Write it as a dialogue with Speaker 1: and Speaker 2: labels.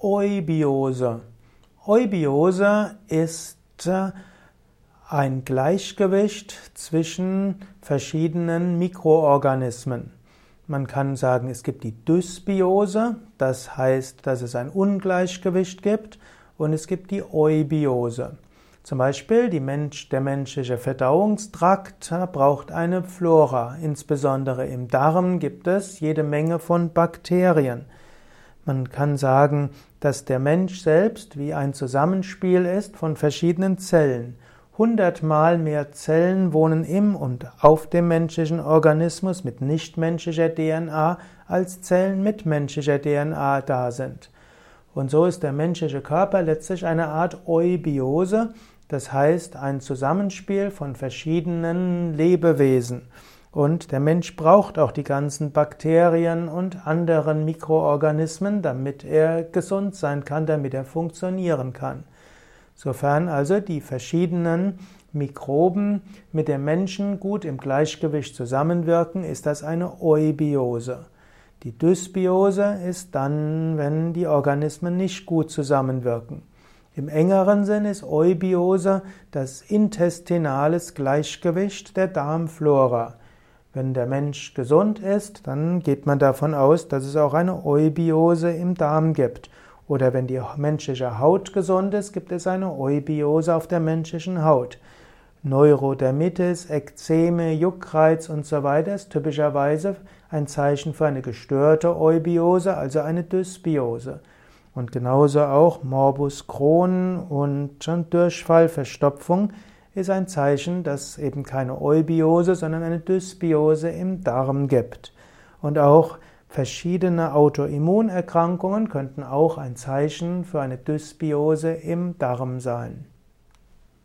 Speaker 1: Eubiose. Eubiose ist äh, ein Gleichgewicht zwischen verschiedenen Mikroorganismen. Man kann sagen, es gibt die Dysbiose, das heißt, dass es ein Ungleichgewicht gibt, und es gibt die Eubiose. Zum Beispiel Mensch, der menschliche Verdauungstrakt braucht eine Flora. Insbesondere im Darm gibt es jede Menge von Bakterien. Man kann sagen, dass der Mensch selbst wie ein Zusammenspiel ist von verschiedenen Zellen. Hundertmal mehr Zellen wohnen im und auf dem menschlichen Organismus mit nichtmenschlicher DNA als Zellen mit menschlicher DNA da sind. Und so ist der menschliche Körper letztlich eine Art Eubiose, das heißt ein Zusammenspiel von verschiedenen Lebewesen. Und der Mensch braucht auch die ganzen Bakterien und anderen Mikroorganismen, damit er gesund sein kann, damit er funktionieren kann. Sofern also die verschiedenen Mikroben mit dem Menschen gut im Gleichgewicht zusammenwirken, ist das eine Eubiose. Die Dysbiose ist dann, wenn die Organismen nicht gut zusammenwirken. Im engeren Sinn ist Eubiose das intestinales Gleichgewicht der Darmflora. Wenn der Mensch gesund ist, dann geht man davon aus, dass es auch eine Eubiose im Darm gibt. Oder wenn die menschliche Haut gesund ist, gibt es eine Eubiose auf der menschlichen Haut. Neurodermitis, Ekzeme, Juckreiz und so weiter ist typischerweise ein Zeichen für eine gestörte Eubiose, also eine Dysbiose. Und genauso auch Morbus Crohn und Durchfall, Verstopfung ist ein Zeichen, dass eben keine Eubiose, sondern eine Dysbiose im Darm gibt. Und auch verschiedene Autoimmunerkrankungen könnten auch ein Zeichen für eine Dysbiose im Darm sein.